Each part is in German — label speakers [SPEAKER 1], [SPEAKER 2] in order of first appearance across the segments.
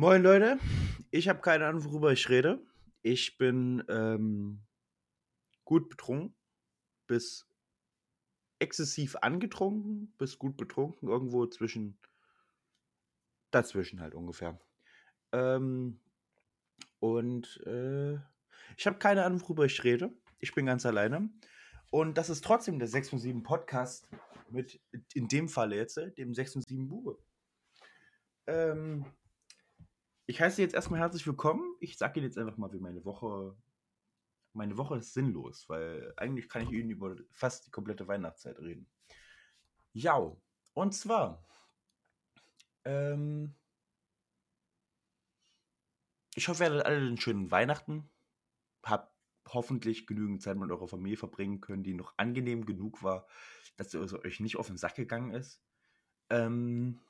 [SPEAKER 1] Moin Leute, ich habe keine Ahnung, worüber ich rede. Ich bin ähm, gut betrunken, bis exzessiv angetrunken, bis gut betrunken, irgendwo zwischen, dazwischen halt ungefähr. Ähm, und äh, ich habe keine Ahnung, worüber ich rede. Ich bin ganz alleine. Und das ist trotzdem der 6 und 7 Podcast mit, in dem Falle jetzt, äh, dem 6 und 7 Bube. Ähm, ich heiße jetzt erstmal herzlich willkommen. Ich sage Ihnen jetzt einfach mal, wie meine Woche. Meine Woche ist sinnlos, weil eigentlich kann ich Ihnen über fast die komplette Weihnachtszeit reden. Ja, und zwar. Ähm, ich hoffe, ihr hattet alle einen schönen Weihnachten. Habt hoffentlich genügend Zeit mit eurer Familie verbringen können, die noch angenehm genug war, dass es euch nicht auf den Sack gegangen ist. Ähm,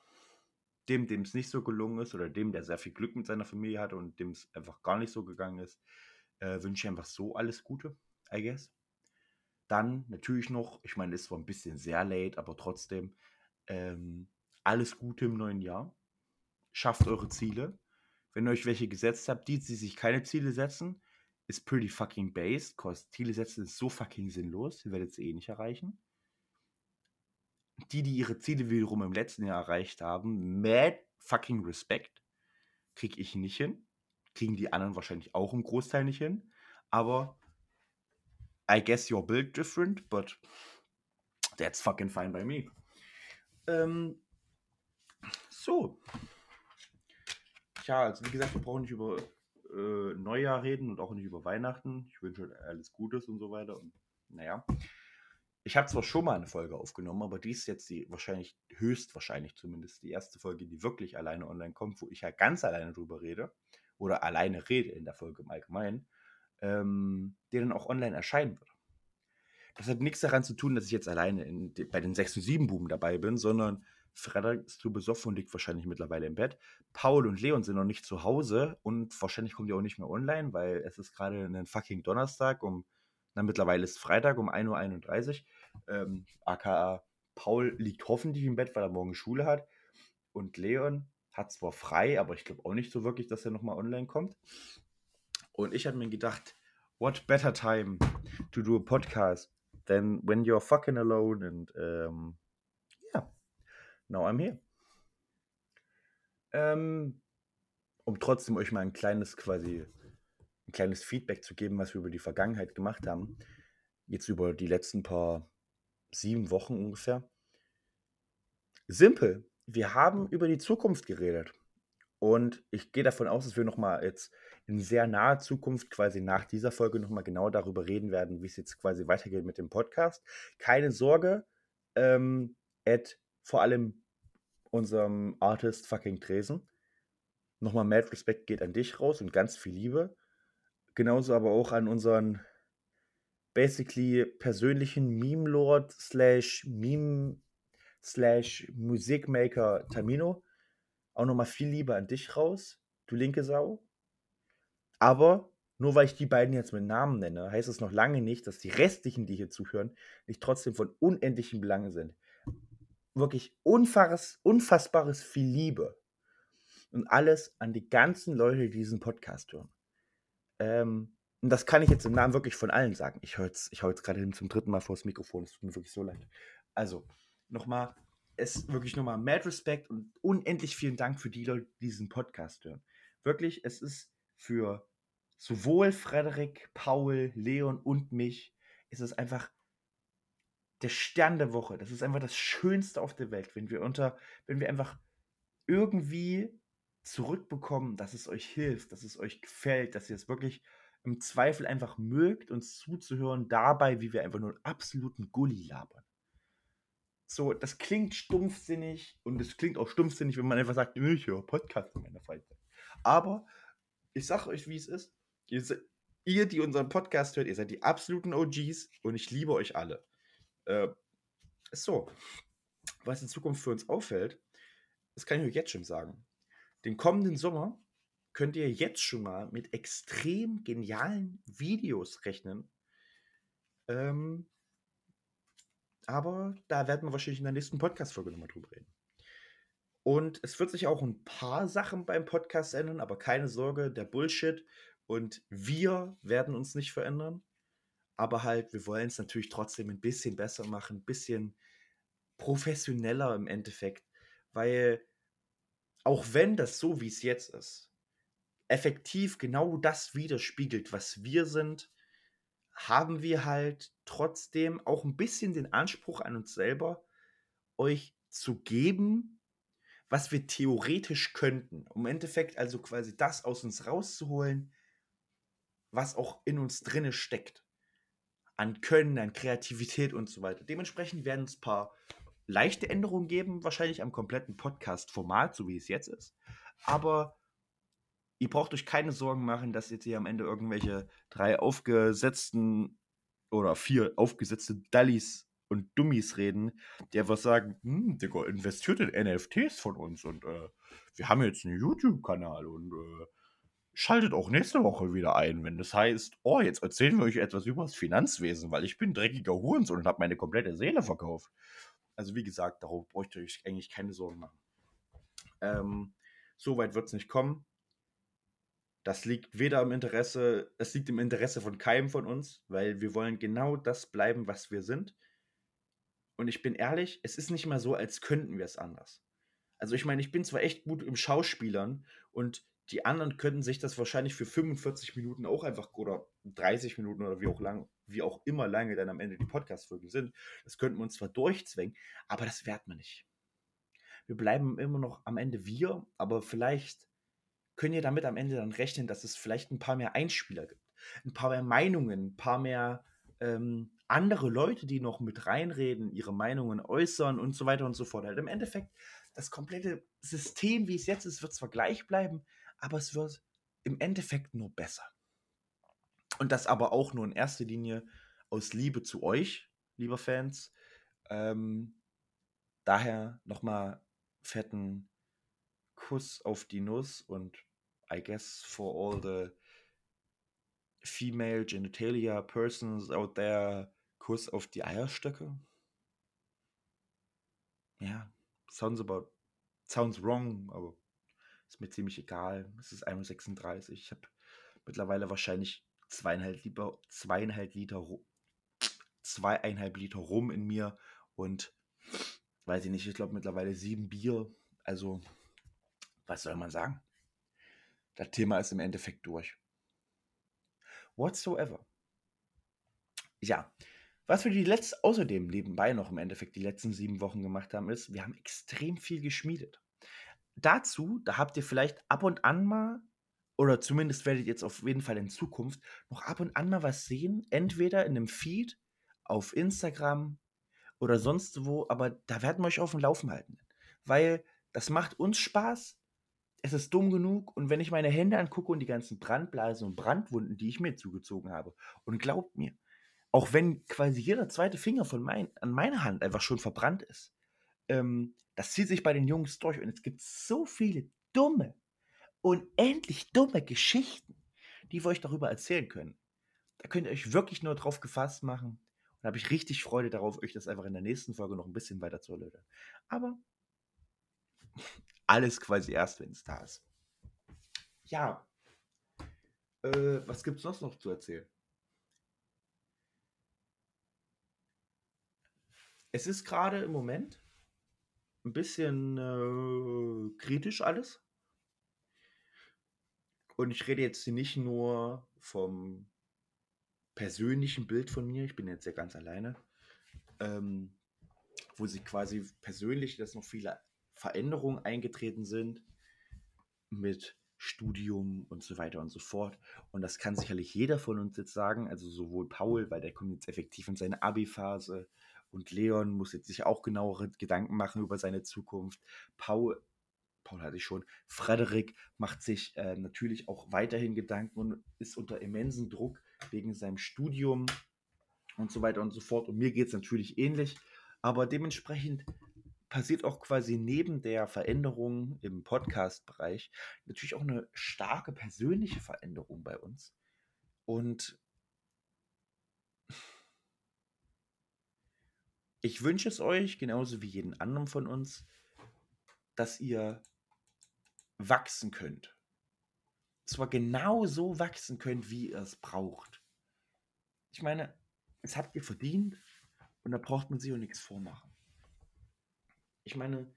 [SPEAKER 1] dem, dem es nicht so gelungen ist, oder dem, der sehr viel Glück mit seiner Familie hatte und dem es einfach gar nicht so gegangen ist, äh, wünsche ich einfach so alles Gute, I guess. Dann natürlich noch, ich meine, es war ein bisschen sehr late, aber trotzdem, ähm, alles Gute im neuen Jahr. Schafft eure Ziele. Wenn ihr euch welche gesetzt habt, die, die sich keine Ziele setzen, ist pretty fucking based, cause Ziele setzen ist so fucking sinnlos, ihr werdet sie eh nicht erreichen die, die ihre Ziele wiederum im letzten Jahr erreicht haben, mad fucking Respekt. Krieg ich nicht hin. Kriegen die anderen wahrscheinlich auch im Großteil nicht hin. Aber I guess you're built different, but that's fucking fine by me. Ähm, so. Ja, also wie gesagt, wir brauchen nicht über äh, Neujahr reden und auch nicht über Weihnachten. Ich wünsche alles Gutes und so weiter. Und naja. Ich habe zwar schon mal eine Folge aufgenommen, aber die ist jetzt die wahrscheinlich, höchstwahrscheinlich zumindest, die erste Folge, die wirklich alleine online kommt, wo ich ja ganz alleine drüber rede oder alleine rede in der Folge im Allgemeinen, ähm, die dann auch online erscheinen wird. Das hat nichts daran zu tun, dass ich jetzt alleine in, bei den 6 und 7 Buben dabei bin, sondern Frederik ist zu besoffen und liegt wahrscheinlich mittlerweile im Bett. Paul und Leon sind noch nicht zu Hause und wahrscheinlich kommen die auch nicht mehr online, weil es ist gerade ein fucking Donnerstag um na, mittlerweile ist Freitag um 1.31 Uhr. Ähm, aka Paul liegt hoffentlich im Bett, weil er morgen Schule hat. Und Leon hat zwar frei, aber ich glaube auch nicht so wirklich, dass er nochmal online kommt. Und ich habe mir gedacht, what better time to do a podcast than when you're fucking alone and um, yeah, now I'm here. Ähm, um trotzdem euch mal ein kleines quasi ein kleines Feedback zu geben, was wir über die Vergangenheit gemacht haben. Jetzt über die letzten paar sieben Wochen ungefähr. Simpel. Wir haben über die Zukunft geredet. Und ich gehe davon aus, dass wir nochmal jetzt in sehr naher Zukunft, quasi nach dieser Folge, nochmal genau darüber reden werden, wie es jetzt quasi weitergeht mit dem Podcast. Keine Sorge, ähm, Ed, vor allem unserem Artist fucking Tresen. Nochmal mad Respekt geht an dich raus und ganz viel Liebe. Genauso aber auch an unseren basically persönlichen Meme-Lord slash Meme slash Musikmaker Tamino. Auch nochmal viel Liebe an dich raus, du linke Sau. Aber nur weil ich die beiden jetzt mit Namen nenne, heißt es noch lange nicht, dass die restlichen, die hier zuhören, nicht trotzdem von unendlichen Belangen sind. Wirklich unfassbares, unfassbares viel Liebe. Und alles an die ganzen Leute, die diesen Podcast hören. Ähm, und das kann ich jetzt im Namen wirklich von allen sagen. Ich höre jetzt, ich hau jetzt gerade zum dritten Mal vor das Mikrofon. Es tut mir wirklich so leid. Also, nochmal, es wirklich nochmal mad Respekt und unendlich vielen Dank für die Leute, die diesen Podcast hören. Wirklich, es ist für sowohl Frederik, Paul, Leon und mich, ist es einfach der Stern der Woche. Das ist einfach das Schönste auf der Welt, wenn wir unter, wenn wir einfach irgendwie zurückbekommen, dass es euch hilft, dass es euch gefällt, dass ihr es wirklich im Zweifel einfach mögt, uns zuzuhören, dabei, wie wir einfach nur einen absoluten Gully labern. So, das klingt stumpfsinnig und es klingt auch stumpfsinnig, wenn man einfach sagt, ich höre Podcast in meiner Freizeit. Aber ich sage euch, wie es ist. Ihr, ihr, die unseren Podcast hört, ihr seid die absoluten OGs und ich liebe euch alle. Äh, so, was in Zukunft für uns auffällt, das kann ich euch jetzt schon sagen den kommenden Sommer könnt ihr jetzt schon mal mit extrem genialen Videos rechnen. Ähm, aber da werden wir wahrscheinlich in der nächsten Podcast-Folge nochmal drüber reden. Und es wird sich auch ein paar Sachen beim Podcast ändern, aber keine Sorge, der Bullshit und wir werden uns nicht verändern. Aber halt, wir wollen es natürlich trotzdem ein bisschen besser machen, ein bisschen professioneller im Endeffekt. Weil auch wenn das so, wie es jetzt ist, effektiv genau das widerspiegelt, was wir sind, haben wir halt trotzdem auch ein bisschen den Anspruch an uns selber, euch zu geben, was wir theoretisch könnten. Um Endeffekt also quasi das aus uns rauszuholen, was auch in uns drinne steckt. An Können, an Kreativität und so weiter. Dementsprechend werden es ein paar leichte Änderungen geben, wahrscheinlich am kompletten Podcast-Format, so wie es jetzt ist. Aber ihr braucht euch keine Sorgen machen, dass jetzt hier am Ende irgendwelche drei aufgesetzten oder vier aufgesetzte Dallis und Dummies reden, die einfach sagen, hm, Digga, investiert in NFTs von uns und äh, wir haben jetzt einen YouTube-Kanal und äh, schaltet auch nächste Woche wieder ein, wenn das heißt, oh, jetzt erzählen wir euch etwas über das Finanzwesen, weil ich bin dreckiger Hurensohn und habe meine komplette Seele verkauft. Also wie gesagt, darauf bräucht ihr euch eigentlich keine Sorgen machen. Ähm, so weit wird es nicht kommen. Das liegt weder im Interesse, es liegt im Interesse von keinem von uns, weil wir wollen genau das bleiben, was wir sind. Und ich bin ehrlich, es ist nicht mal so, als könnten wir es anders. Also ich meine, ich bin zwar echt gut im Schauspielern und die anderen könnten sich das wahrscheinlich für 45 Minuten auch einfach oder 30 Minuten oder wie auch lang, wie auch immer lange dann am Ende die Podcast-Folgen sind. Das könnten wir uns zwar durchzwängen, aber das werden wir nicht. Wir bleiben immer noch am Ende wir, aber vielleicht könnt ihr damit am Ende dann rechnen, dass es vielleicht ein paar mehr Einspieler gibt, ein paar mehr Meinungen, ein paar mehr ähm, andere Leute, die noch mit reinreden, ihre Meinungen äußern und so weiter und so fort. Halt Im Endeffekt, das komplette System, wie es jetzt ist, wird zwar gleich bleiben, aber es wird im Endeffekt nur besser. Und das aber auch nur in erster Linie aus Liebe zu euch, lieber Fans. Ähm, daher nochmal fetten Kuss auf die Nuss und I guess for all the female genitalia persons out there, Kuss auf die Eierstöcke. Ja, sounds about, sounds wrong, aber ist mir ziemlich egal. Es ist 1,36. Ich habe mittlerweile wahrscheinlich zweieinhalb Liter, zweieinhalb Liter, zweieinhalb Liter Rum in mir und weiß ich nicht, ich glaube mittlerweile sieben Bier. Also, was soll man sagen? Das Thema ist im Endeffekt durch. Whatsoever. Ja, was wir die letzten, außerdem nebenbei noch im Endeffekt die letzten sieben Wochen gemacht haben, ist, wir haben extrem viel geschmiedet. Dazu, da habt ihr vielleicht ab und an mal oder zumindest werdet ihr jetzt auf jeden Fall in Zukunft noch ab und an mal was sehen, entweder in einem Feed, auf Instagram oder sonst wo, aber da werden wir euch auf dem Laufen halten. Weil das macht uns Spaß, es ist dumm genug und wenn ich meine Hände angucke und die ganzen Brandblasen und Brandwunden, die ich mir zugezogen habe, und glaubt mir, auch wenn quasi jeder zweite Finger von mein, an meiner Hand einfach schon verbrannt ist, ähm, das zieht sich bei den Jungs durch und es gibt so viele dumme, unendlich dumme Geschichten, die wir euch darüber erzählen können. Da könnt ihr euch wirklich nur drauf gefasst machen. Und habe ich richtig Freude darauf, euch das einfach in der nächsten Folge noch ein bisschen weiter zu erläutern. Aber alles quasi erst, wenn es da ist. Ja. Äh, was gibt es sonst noch zu erzählen? Es ist gerade im Moment ein bisschen äh, kritisch alles. Und ich rede jetzt nicht nur vom persönlichen Bild von mir, ich bin jetzt ja ganz alleine, ähm, wo sich quasi persönlich, dass noch viele Veränderungen eingetreten sind mit Studium und so weiter und so fort. Und das kann sicherlich jeder von uns jetzt sagen, also sowohl Paul, weil der kommt jetzt effektiv in seine Abi-Phase und Leon muss jetzt sich auch genauere Gedanken machen über seine Zukunft. Paul Paul hatte ich schon. Frederik macht sich äh, natürlich auch weiterhin Gedanken und ist unter immensen Druck wegen seinem Studium und so weiter und so fort. Und mir geht es natürlich ähnlich. Aber dementsprechend passiert auch quasi neben der Veränderung im Podcast-Bereich natürlich auch eine starke persönliche Veränderung bei uns. Und ich wünsche es euch, genauso wie jeden anderen von uns, dass ihr wachsen könnt. Zwar genau so wachsen könnt, wie ihr es braucht. Ich meine, es habt ihr verdient und da braucht man sich auch nichts vormachen. Ich meine,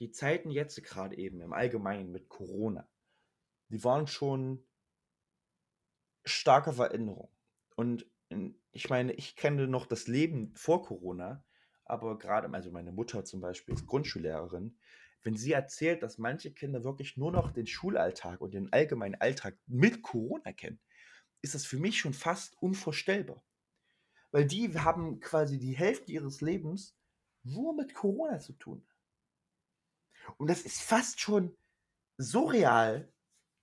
[SPEAKER 1] die Zeiten jetzt gerade eben im Allgemeinen mit Corona, die waren schon starke Veränderungen. Und ich meine, ich kenne noch das Leben vor Corona, aber gerade, also meine Mutter zum Beispiel ist Grundschullehrerin, wenn sie erzählt, dass manche Kinder wirklich nur noch den Schulalltag und den allgemeinen Alltag mit Corona kennen, ist das für mich schon fast unvorstellbar. Weil die haben quasi die Hälfte ihres Lebens nur mit Corona zu tun. Und das ist fast schon so real,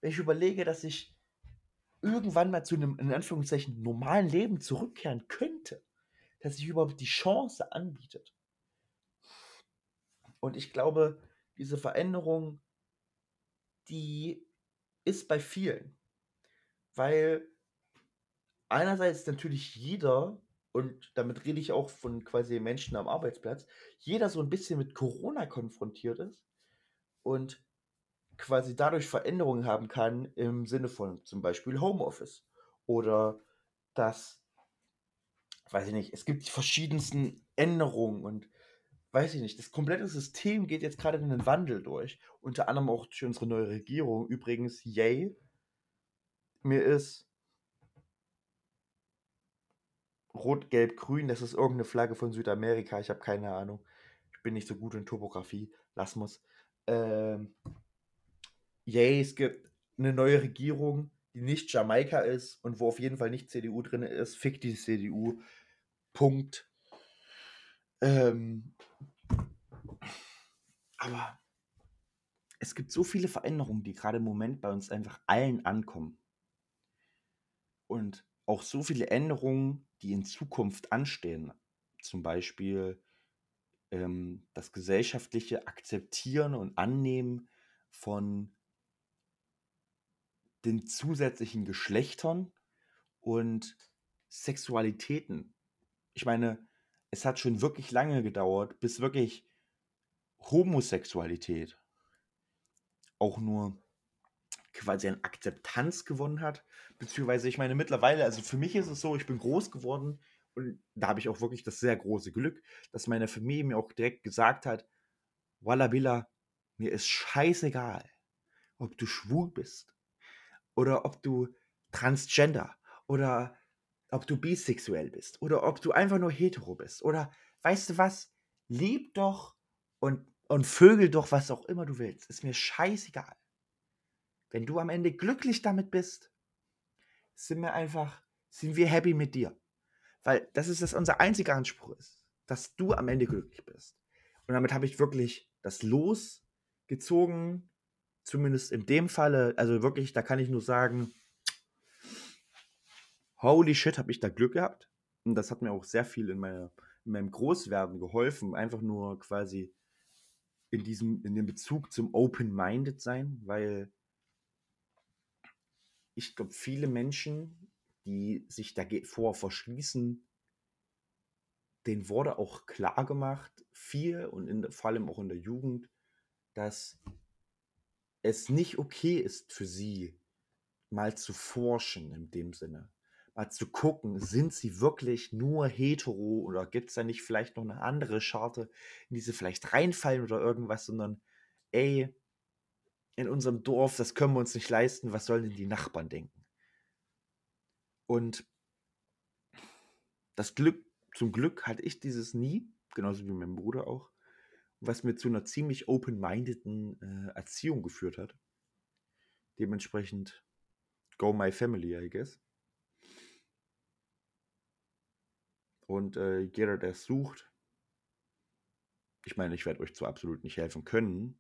[SPEAKER 1] wenn ich überlege, dass ich irgendwann mal zu einem, in Anführungszeichen, normalen Leben zurückkehren könnte. Dass sich überhaupt die Chance anbietet. Und ich glaube, diese Veränderung, die ist bei vielen. Weil einerseits natürlich jeder, und damit rede ich auch von quasi Menschen am Arbeitsplatz, jeder so ein bisschen mit Corona konfrontiert ist und quasi dadurch Veränderungen haben kann im Sinne von zum Beispiel Homeoffice oder dass, weiß ich nicht, es gibt die verschiedensten Änderungen und weiß ich nicht, das komplette System geht jetzt gerade in einen Wandel durch. Unter anderem auch durch unsere neue Regierung. Übrigens, yay. Mir ist Rot, Gelb, Grün, das ist irgendeine Flagge von Südamerika. Ich habe keine Ahnung. Ich bin nicht so gut in Topografie. Lass muss. Ähm, yay, es gibt eine neue Regierung, die nicht Jamaika ist und wo auf jeden Fall nicht CDU drin ist. Fick die CDU. Punkt. Ähm, aber es gibt so viele Veränderungen, die gerade im Moment bei uns einfach allen ankommen. Und auch so viele Änderungen, die in Zukunft anstehen. Zum Beispiel ähm, das gesellschaftliche Akzeptieren und Annehmen von den zusätzlichen Geschlechtern und Sexualitäten. Ich meine, es hat schon wirklich lange gedauert, bis wirklich Homosexualität auch nur quasi an Akzeptanz gewonnen hat. Beziehungsweise, ich meine, mittlerweile, also für mich ist es so, ich bin groß geworden und da habe ich auch wirklich das sehr große Glück, dass meine Familie mir auch direkt gesagt hat, Walla Billa, mir ist scheißegal, ob du schwul bist oder ob du transgender oder ob du bisexuell bist oder ob du einfach nur hetero bist oder weißt du was, lieb doch und, und vögel doch, was auch immer du willst. Ist mir scheißegal. Wenn du am Ende glücklich damit bist, sind wir einfach, sind wir happy mit dir. Weil das ist das unser einziger Anspruch ist, dass du am Ende glücklich bist. Und damit habe ich wirklich das Los gezogen, zumindest in dem Falle, also wirklich, da kann ich nur sagen, holy shit, habe ich da Glück gehabt. Und das hat mir auch sehr viel in, meiner, in meinem Großwerden geholfen. Einfach nur quasi in diesem, in dem Bezug zum Open-Minded sein, weil ich glaube, viele Menschen, die sich davor verschließen, denen wurde auch klar gemacht, viel und in, vor allem auch in der Jugend, dass es nicht okay ist für sie, mal zu forschen in dem Sinne. Mal zu gucken, sind sie wirklich nur hetero oder gibt es da nicht vielleicht noch eine andere Scharte, in die sie vielleicht reinfallen oder irgendwas, sondern ey, in unserem Dorf, das können wir uns nicht leisten, was sollen denn die Nachbarn denken? Und das Glück, zum Glück hatte ich dieses nie, genauso wie mein Bruder auch, was mir zu einer ziemlich open-mindeden äh, Erziehung geführt hat. Dementsprechend go my family, I guess. Und äh, jeder, der es sucht, ich meine, ich werde euch zwar absolut nicht helfen können,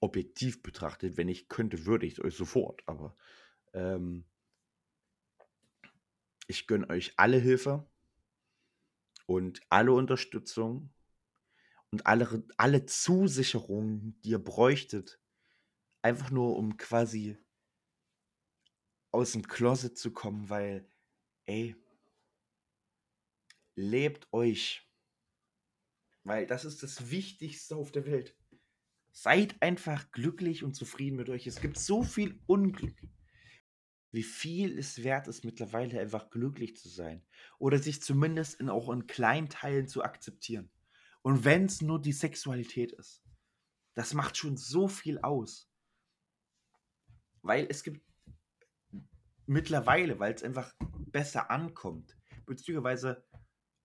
[SPEAKER 1] objektiv betrachtet, wenn ich könnte, würde ich euch sofort, aber ähm, ich gönne euch alle Hilfe und alle Unterstützung und alle, alle Zusicherungen, die ihr bräuchtet, einfach nur um quasi aus dem Closet zu kommen, weil, ey, lebt euch. Weil das ist das Wichtigste auf der Welt. Seid einfach glücklich und zufrieden mit euch. Es gibt so viel Unglück. Wie viel es wert ist, mittlerweile einfach glücklich zu sein. Oder sich zumindest in, auch in kleinen Teilen zu akzeptieren. Und wenn es nur die Sexualität ist. Das macht schon so viel aus. Weil es gibt mittlerweile, weil es einfach besser ankommt, beziehungsweise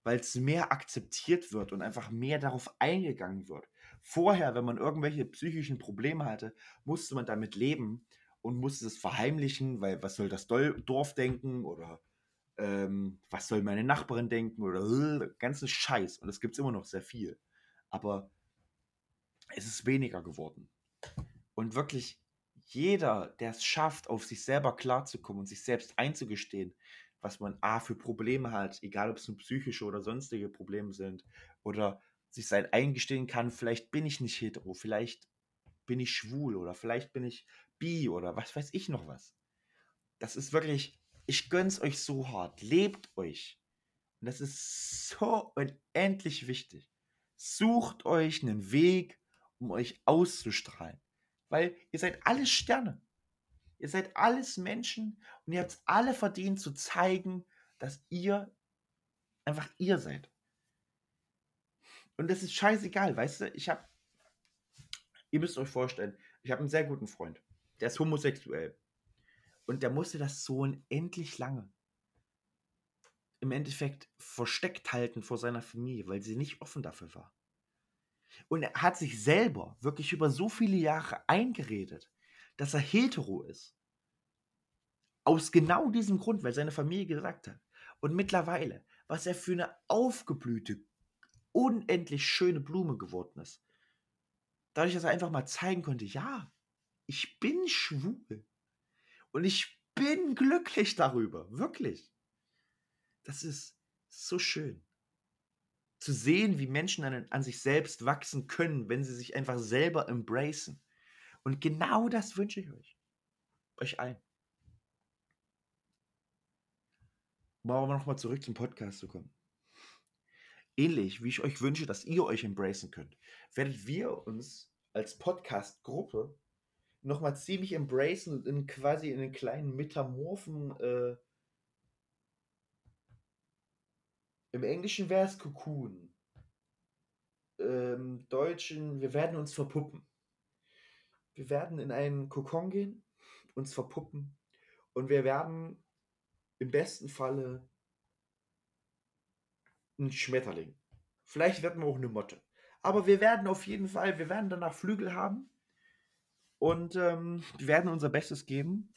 [SPEAKER 1] weil es mehr akzeptiert wird und einfach mehr darauf eingegangen wird. Vorher, wenn man irgendwelche psychischen Probleme hatte, musste man damit leben und musste es verheimlichen, weil was soll das Dorf denken oder ähm, was soll meine Nachbarin denken oder äh, ganzen Scheiß. Und es gibt immer noch sehr viel. Aber es ist weniger geworden. Und wirklich jeder, der es schafft, auf sich selber klarzukommen und sich selbst einzugestehen, was man A für Probleme hat, egal ob es nun psychische oder sonstige Probleme sind, oder sich sein eingestehen kann, vielleicht bin ich nicht hetero, vielleicht bin ich schwul oder vielleicht bin ich bi oder was weiß ich noch was. Das ist wirklich, ich gönn's euch so hart. Lebt euch. Und das ist so unendlich wichtig. Sucht euch einen Weg, um euch auszustrahlen. Weil ihr seid alles Sterne. Ihr seid alles Menschen und ihr habt alle verdient zu zeigen, dass ihr einfach ihr seid. Und das ist scheißegal, weißt du? Ich habe, ihr müsst euch vorstellen, ich habe einen sehr guten Freund, der ist homosexuell. Und der musste das so unendlich lange im Endeffekt versteckt halten vor seiner Familie, weil sie nicht offen dafür war. Und er hat sich selber wirklich über so viele Jahre eingeredet, dass er hetero ist. Aus genau diesem Grund, weil seine Familie gesagt hat. Und mittlerweile, was er für eine aufgeblühte, unendlich schöne Blume geworden ist. Dadurch, dass er einfach mal zeigen konnte, ja, ich bin schwul. Und ich bin glücklich darüber. Wirklich. Das ist so schön. Zu sehen, wie Menschen an, an sich selbst wachsen können, wenn sie sich einfach selber embracen. Und genau das wünsche ich euch. Euch allen. Um aber nochmal zurück zum Podcast zu kommen. Ähnlich wie ich euch wünsche, dass ihr euch embracen könnt, werdet wir uns als Podcast-Gruppe nochmal ziemlich embracen und in quasi in einen kleinen Metamorphen äh, Im Englischen wäre es Cocoon. Im Deutschen, wir werden uns verpuppen. Wir werden in einen Kokon gehen, uns verpuppen und wir werden im besten Falle ein Schmetterling. Vielleicht werden wir auch eine Motte. Aber wir werden auf jeden Fall, wir werden danach Flügel haben und ähm, wir werden unser Bestes geben,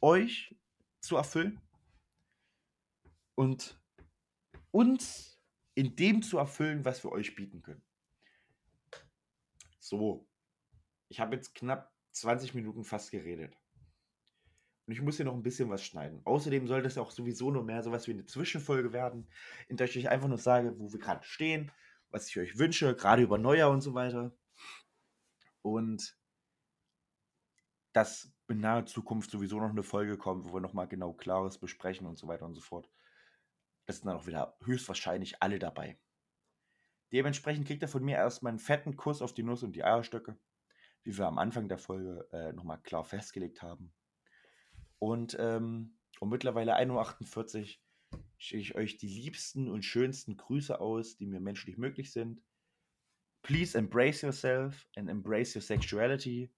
[SPEAKER 1] euch zu erfüllen. Und uns in dem zu erfüllen, was wir euch bieten können. So, ich habe jetzt knapp 20 Minuten fast geredet. Und ich muss hier noch ein bisschen was schneiden. Außerdem soll das auch sowieso nur mehr sowas wie eine Zwischenfolge werden, in der ich euch einfach nur sage, wo wir gerade stehen, was ich euch wünsche, gerade über Neujahr und so weiter. Und dass in naher Zukunft sowieso noch eine Folge kommt, wo wir nochmal genau Klares besprechen und so weiter und so fort. Das sind dann auch wieder höchstwahrscheinlich alle dabei. Dementsprechend kriegt er von mir erstmal einen fetten Kuss auf die Nuss und die Eierstöcke, wie wir am Anfang der Folge äh, nochmal klar festgelegt haben. Und ähm, um mittlerweile 1.48 Uhr schicke ich euch die liebsten und schönsten Grüße aus, die mir menschlich möglich sind. Please embrace yourself and embrace your sexuality.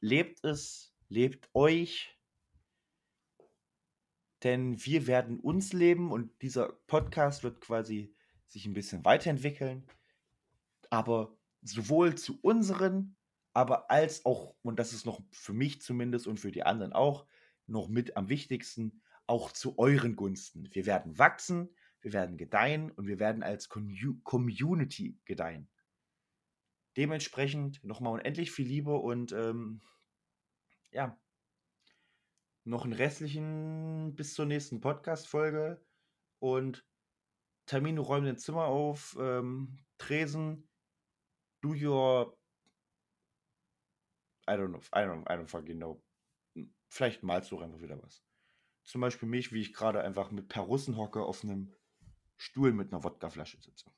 [SPEAKER 1] Lebt es, lebt euch, denn wir werden uns leben und dieser Podcast wird quasi sich ein bisschen weiterentwickeln, aber sowohl zu unseren, aber als auch, und das ist noch für mich zumindest und für die anderen auch, noch mit am wichtigsten, auch zu euren Gunsten. Wir werden wachsen, wir werden gedeihen und wir werden als Community gedeihen. Dementsprechend nochmal unendlich viel Liebe und ähm, ja, noch einen restlichen bis zur nächsten Podcast-Folge und Termine räumen den Zimmer auf, ähm, Tresen, do your I don't know, I don't, I don't fucking know. Vielleicht malst du auch einfach wieder was. Zum Beispiel mich, wie ich gerade einfach mit Perussen hocke auf einem Stuhl mit einer Wodkaflasche sitze.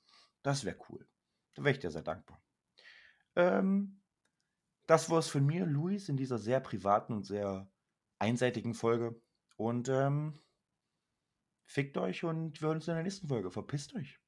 [SPEAKER 1] Das wäre cool. Da wäre ich dir sehr dankbar. Ähm, das war's von mir, Luis, in dieser sehr privaten und sehr einseitigen Folge. Und ähm, fickt euch und wir hören uns in der nächsten Folge. Verpisst euch.